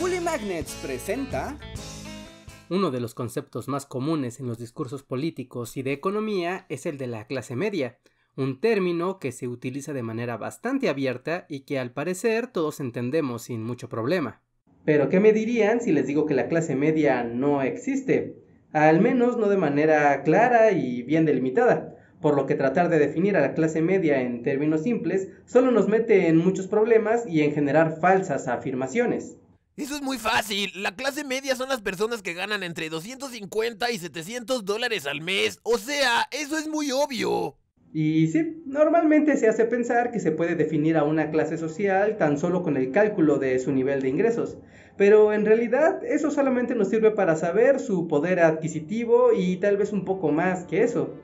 Bully Magnets presenta... Uno de los conceptos más comunes en los discursos políticos y de economía es el de la clase media, un término que se utiliza de manera bastante abierta y que al parecer todos entendemos sin mucho problema. Pero ¿qué me dirían si les digo que la clase media no existe? Al menos no de manera clara y bien delimitada por lo que tratar de definir a la clase media en términos simples solo nos mete en muchos problemas y en generar falsas afirmaciones. Eso es muy fácil. La clase media son las personas que ganan entre 250 y 700 dólares al mes. O sea, eso es muy obvio. Y sí, normalmente se hace pensar que se puede definir a una clase social tan solo con el cálculo de su nivel de ingresos. Pero en realidad eso solamente nos sirve para saber su poder adquisitivo y tal vez un poco más que eso.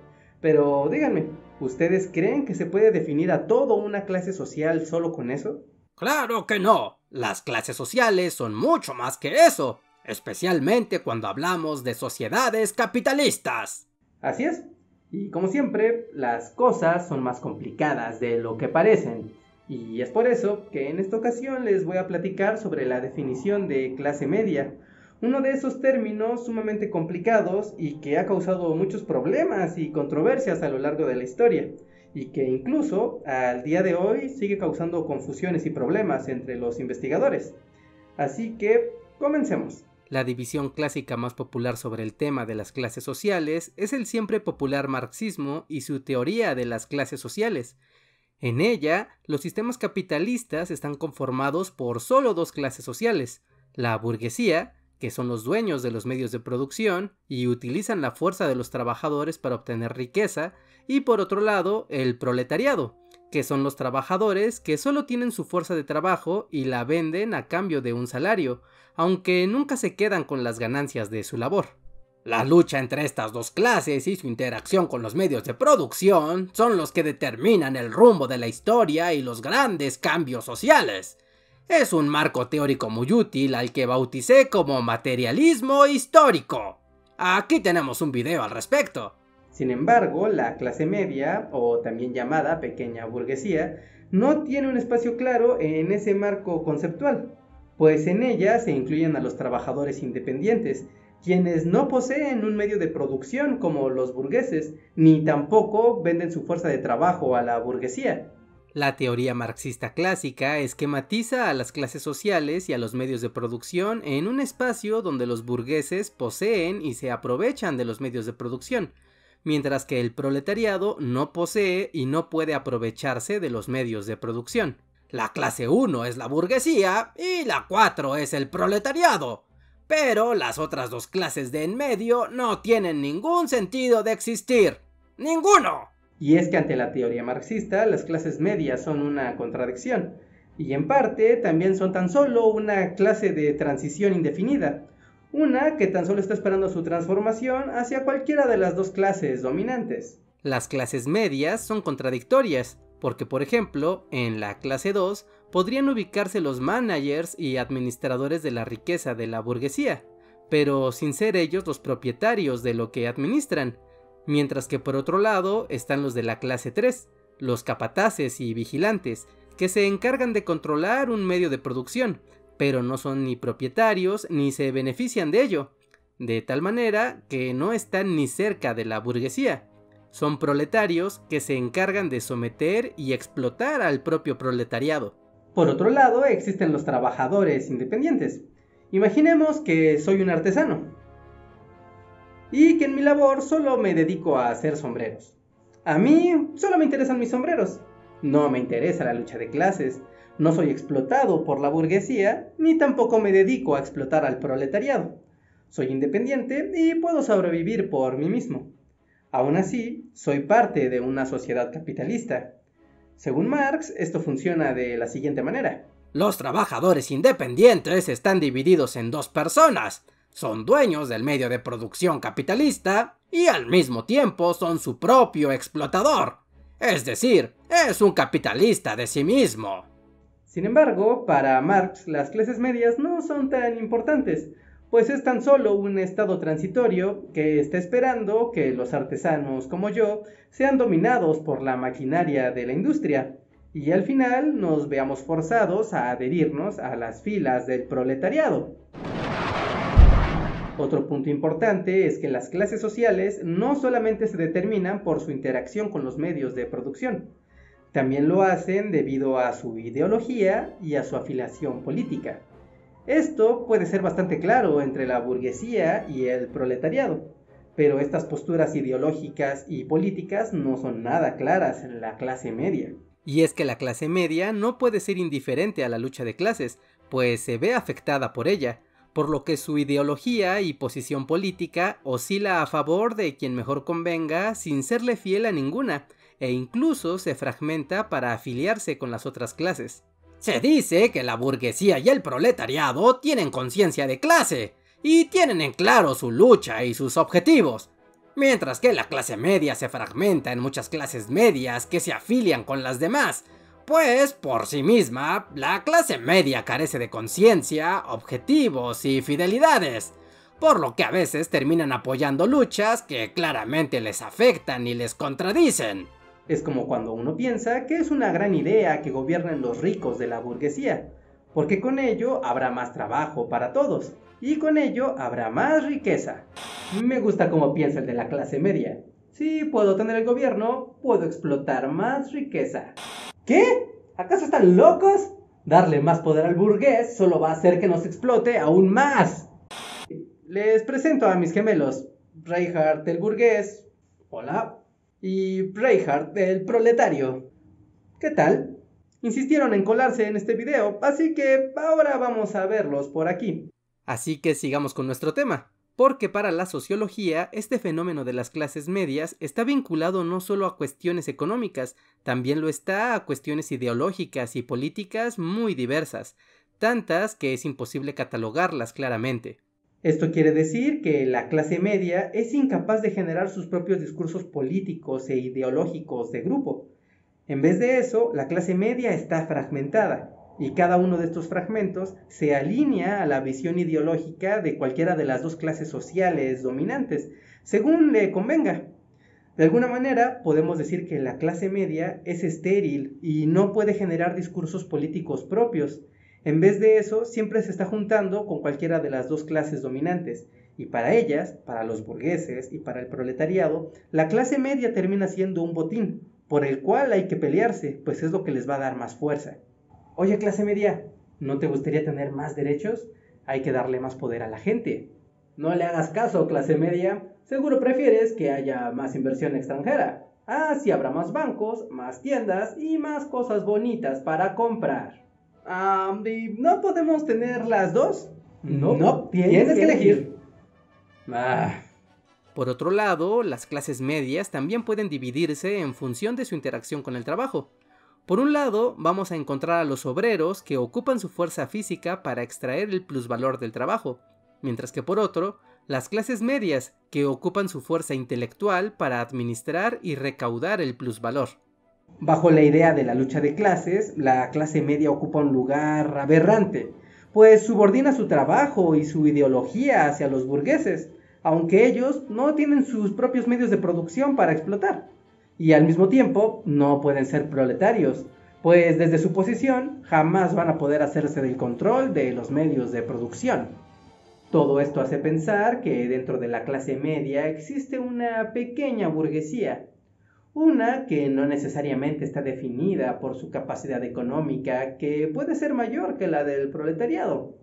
Pero díganme, ¿ustedes creen que se puede definir a toda una clase social solo con eso? Claro que no. Las clases sociales son mucho más que eso, especialmente cuando hablamos de sociedades capitalistas. Así es. Y como siempre, las cosas son más complicadas de lo que parecen. Y es por eso que en esta ocasión les voy a platicar sobre la definición de clase media, uno de esos términos sumamente complicados y que ha causado muchos problemas y controversias a lo largo de la historia y que incluso al día de hoy sigue causando confusiones y problemas entre los investigadores. Así que comencemos. La división clásica más popular sobre el tema de las clases sociales es el siempre popular marxismo y su teoría de las clases sociales. En ella, los sistemas capitalistas están conformados por solo dos clases sociales, la burguesía, que son los dueños de los medios de producción y utilizan la fuerza de los trabajadores para obtener riqueza, y por otro lado el proletariado, que son los trabajadores que solo tienen su fuerza de trabajo y la venden a cambio de un salario, aunque nunca se quedan con las ganancias de su labor. La lucha entre estas dos clases y su interacción con los medios de producción son los que determinan el rumbo de la historia y los grandes cambios sociales. Es un marco teórico muy útil al que bauticé como materialismo histórico. Aquí tenemos un video al respecto. Sin embargo, la clase media, o también llamada pequeña burguesía, no tiene un espacio claro en ese marco conceptual, pues en ella se incluyen a los trabajadores independientes, quienes no poseen un medio de producción como los burgueses, ni tampoco venden su fuerza de trabajo a la burguesía. La teoría marxista clásica esquematiza a las clases sociales y a los medios de producción en un espacio donde los burgueses poseen y se aprovechan de los medios de producción, mientras que el proletariado no posee y no puede aprovecharse de los medios de producción. La clase 1 es la burguesía y la 4 es el proletariado. Pero las otras dos clases de en medio no tienen ningún sentido de existir. ¡Ninguno! Y es que ante la teoría marxista las clases medias son una contradicción, y en parte también son tan solo una clase de transición indefinida, una que tan solo está esperando su transformación hacia cualquiera de las dos clases dominantes. Las clases medias son contradictorias, porque por ejemplo, en la clase 2 podrían ubicarse los managers y administradores de la riqueza de la burguesía, pero sin ser ellos los propietarios de lo que administran, mientras que por otro lado están los de la clase 3, los capataces y vigilantes, que se encargan de controlar un medio de producción, pero no son ni propietarios ni se benefician de ello, de tal manera que no están ni cerca de la burguesía. Son proletarios que se encargan de someter y explotar al propio proletariado. Por otro lado, existen los trabajadores independientes. Imaginemos que soy un artesano y que en mi labor solo me dedico a hacer sombreros. A mí solo me interesan mis sombreros. No me interesa la lucha de clases, no soy explotado por la burguesía, ni tampoco me dedico a explotar al proletariado. Soy independiente y puedo sobrevivir por mí mismo. Aún así, soy parte de una sociedad capitalista. Según Marx, esto funciona de la siguiente manera. Los trabajadores independientes están divididos en dos personas. Son dueños del medio de producción capitalista y al mismo tiempo son su propio explotador. Es decir, es un capitalista de sí mismo. Sin embargo, para Marx las clases medias no son tan importantes, pues es tan solo un estado transitorio que está esperando que los artesanos como yo sean dominados por la maquinaria de la industria, y al final nos veamos forzados a adherirnos a las filas del proletariado. Otro punto importante es que las clases sociales no solamente se determinan por su interacción con los medios de producción, también lo hacen debido a su ideología y a su afiliación política. Esto puede ser bastante claro entre la burguesía y el proletariado, pero estas posturas ideológicas y políticas no son nada claras en la clase media. Y es que la clase media no puede ser indiferente a la lucha de clases, pues se ve afectada por ella, por lo que su ideología y posición política oscila a favor de quien mejor convenga sin serle fiel a ninguna, e incluso se fragmenta para afiliarse con las otras clases. Se dice que la burguesía y el proletariado tienen conciencia de clase, y tienen en claro su lucha y sus objetivos, mientras que la clase media se fragmenta en muchas clases medias que se afilian con las demás, pues por sí misma, la clase media carece de conciencia, objetivos y fidelidades, por lo que a veces terminan apoyando luchas que claramente les afectan y les contradicen. Es como cuando uno piensa que es una gran idea que gobiernen los ricos de la burguesía, porque con ello habrá más trabajo para todos, y con ello habrá más riqueza. Me gusta cómo piensa el de la clase media. Si puedo tener el gobierno, puedo explotar más riqueza. ¿Qué? ¿Acaso están locos? Darle más poder al burgués solo va a hacer que nos explote aún más. Les presento a mis gemelos, Reinhardt el burgués, hola, y Reinhardt el proletario. ¿Qué tal? Insistieron en colarse en este video, así que ahora vamos a verlos por aquí. Así que sigamos con nuestro tema porque para la sociología este fenómeno de las clases medias está vinculado no solo a cuestiones económicas, también lo está a cuestiones ideológicas y políticas muy diversas, tantas que es imposible catalogarlas claramente. Esto quiere decir que la clase media es incapaz de generar sus propios discursos políticos e ideológicos de grupo. En vez de eso, la clase media está fragmentada, y cada uno de estos fragmentos se alinea a la visión ideológica de cualquiera de las dos clases sociales dominantes, según le convenga. De alguna manera podemos decir que la clase media es estéril y no puede generar discursos políticos propios. En vez de eso, siempre se está juntando con cualquiera de las dos clases dominantes, y para ellas, para los burgueses y para el proletariado, la clase media termina siendo un botín, por el cual hay que pelearse, pues es lo que les va a dar más fuerza. Oye, clase media, ¿no te gustaría tener más derechos? Hay que darle más poder a la gente. No le hagas caso, clase media. Seguro prefieres que haya más inversión extranjera. Así habrá más bancos, más tiendas y más cosas bonitas para comprar. Ah, ¿No podemos tener las dos? No, tienes, que elegir. Ah. Por otro lado, las clases medias también pueden dividirse en función de su interacción con el trabajo. Por un lado, vamos a encontrar a los obreros que ocupan su fuerza física para extraer el plusvalor del trabajo, mientras que por otro, las clases medias que ocupan su fuerza intelectual para administrar y recaudar el plusvalor. Bajo la idea de la lucha de clases, la clase media ocupa un lugar aberrante, pues subordina su trabajo y su ideología hacia los burgueses, aunque ellos no tienen sus propios medios de producción para explotar y al mismo tiempo no pueden ser proletarios, pues desde su posición jamás van a poder hacerse del control de los medios de producción. Todo esto hace pensar que dentro de la clase media existe una pequeña burguesía, una que no necesariamente está definida por su capacidad económica, que puede ser mayor que la del proletariado.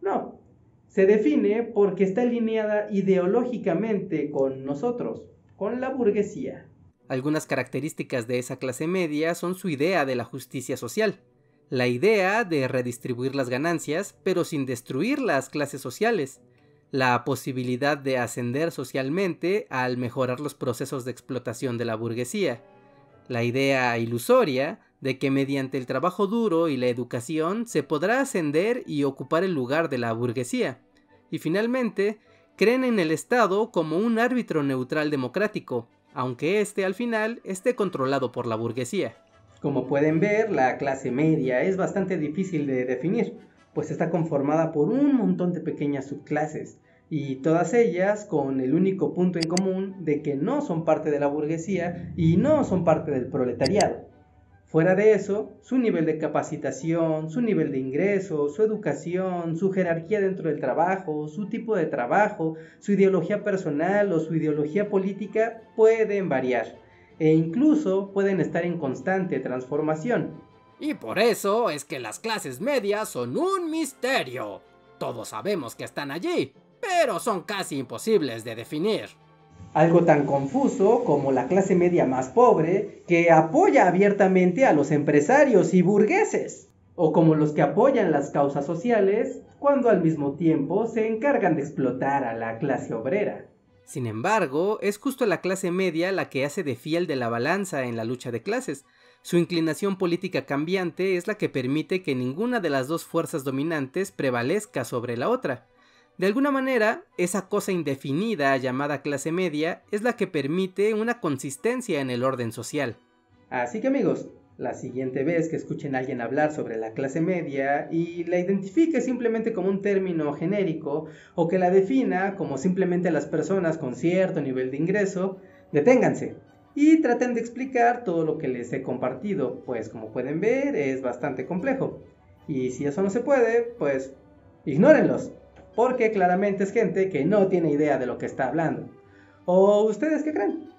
No, se define porque está alineada ideológicamente con nosotros, con la burguesía. Algunas características de esa clase media son su idea de la justicia social, la idea de redistribuir las ganancias pero sin destruir las clases sociales, la posibilidad de ascender socialmente al mejorar los procesos de explotación de la burguesía, la idea ilusoria de que mediante el trabajo duro y la educación se podrá ascender y ocupar el lugar de la burguesía, y finalmente creen en el Estado como un árbitro neutral democrático, aunque este al final esté controlado por la burguesía. Como pueden ver, la clase media es bastante difícil de definir, pues está conformada por un montón de pequeñas subclases, y todas ellas con el único punto en común de que no son parte de la burguesía y no son parte del proletariado. Fuera de eso, su nivel de capacitación, su nivel de ingreso, su educación, su jerarquía dentro del trabajo, su tipo de trabajo, su ideología personal o su ideología política pueden variar e incluso pueden estar en constante transformación. Y por eso es que las clases medias son un misterio. Todos sabemos que están allí, pero son casi imposibles de definir. Algo tan confuso como la clase media más pobre que apoya abiertamente a los empresarios y burgueses, o como los que apoyan las causas sociales cuando al mismo tiempo se encargan de explotar a la clase obrera. Sin embargo, es justo la clase media la que hace de fiel de la balanza en la lucha de clases. Su inclinación política cambiante es la que permite que ninguna de las dos fuerzas dominantes prevalezca sobre la otra. De alguna manera, esa cosa indefinida llamada clase media es la que permite una consistencia en el orden social. Así que amigos, la siguiente vez que escuchen a alguien hablar sobre la clase media y la identifique simplemente como un término genérico o que la defina como simplemente las personas con cierto nivel de ingreso, deténganse y traten de explicar todo lo que les he compartido, pues como pueden ver es bastante complejo. Y si eso no se puede, pues ignórenlos porque claramente es gente que no tiene idea de lo que está hablando. ¿O ustedes qué creen?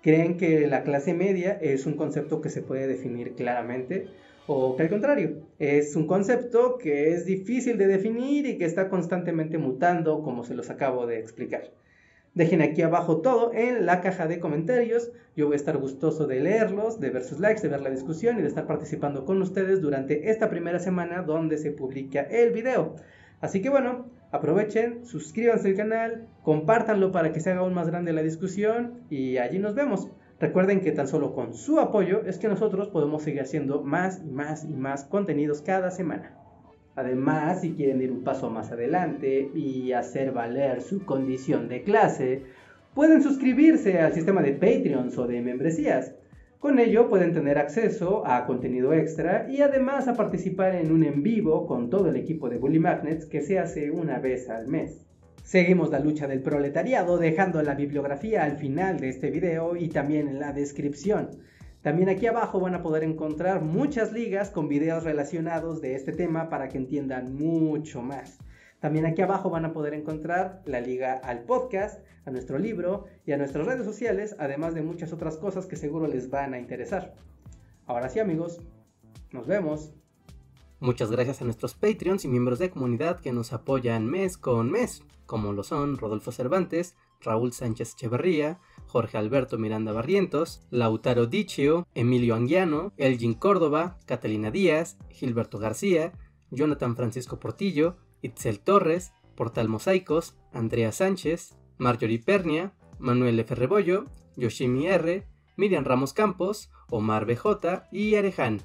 ¿Creen que la clase media es un concepto que se puede definir claramente? ¿O que al contrario, es un concepto que es difícil de definir y que está constantemente mutando como se los acabo de explicar? Dejen aquí abajo todo en la caja de comentarios. Yo voy a estar gustoso de leerlos, de ver sus likes, de ver la discusión y de estar participando con ustedes durante esta primera semana donde se publica el video. Así que bueno, aprovechen, suscríbanse al canal, compártanlo para que se haga aún más grande la discusión y allí nos vemos. Recuerden que tan solo con su apoyo es que nosotros podemos seguir haciendo más y más y más contenidos cada semana. Además, si quieren ir un paso más adelante y hacer valer su condición de clase, pueden suscribirse al sistema de Patreons o de membresías. Con ello pueden tener acceso a contenido extra y además a participar en un en vivo con todo el equipo de Bully Magnets que se hace una vez al mes. Seguimos la lucha del proletariado dejando la bibliografía al final de este video y también en la descripción. También aquí abajo van a poder encontrar muchas ligas con videos relacionados de este tema para que entiendan mucho más. También aquí abajo van a poder encontrar la liga al podcast, a nuestro libro y a nuestras redes sociales, además de muchas otras cosas que seguro les van a interesar. Ahora sí amigos, nos vemos. Muchas gracias a nuestros Patreons y miembros de comunidad que nos apoyan mes con mes, como lo son Rodolfo Cervantes, Raúl Sánchez Echeverría, Jorge Alberto Miranda Barrientos, Lautaro Dichio, Emilio Anguiano, Elgin Córdoba, Catalina Díaz, Gilberto García, Jonathan Francisco Portillo, Itzel Torres, Portal Mosaicos, Andrea Sánchez, Marjorie Pernia, Manuel F. Rebollo, Yoshimi R., Miriam Ramos Campos, Omar BJ y Arejan.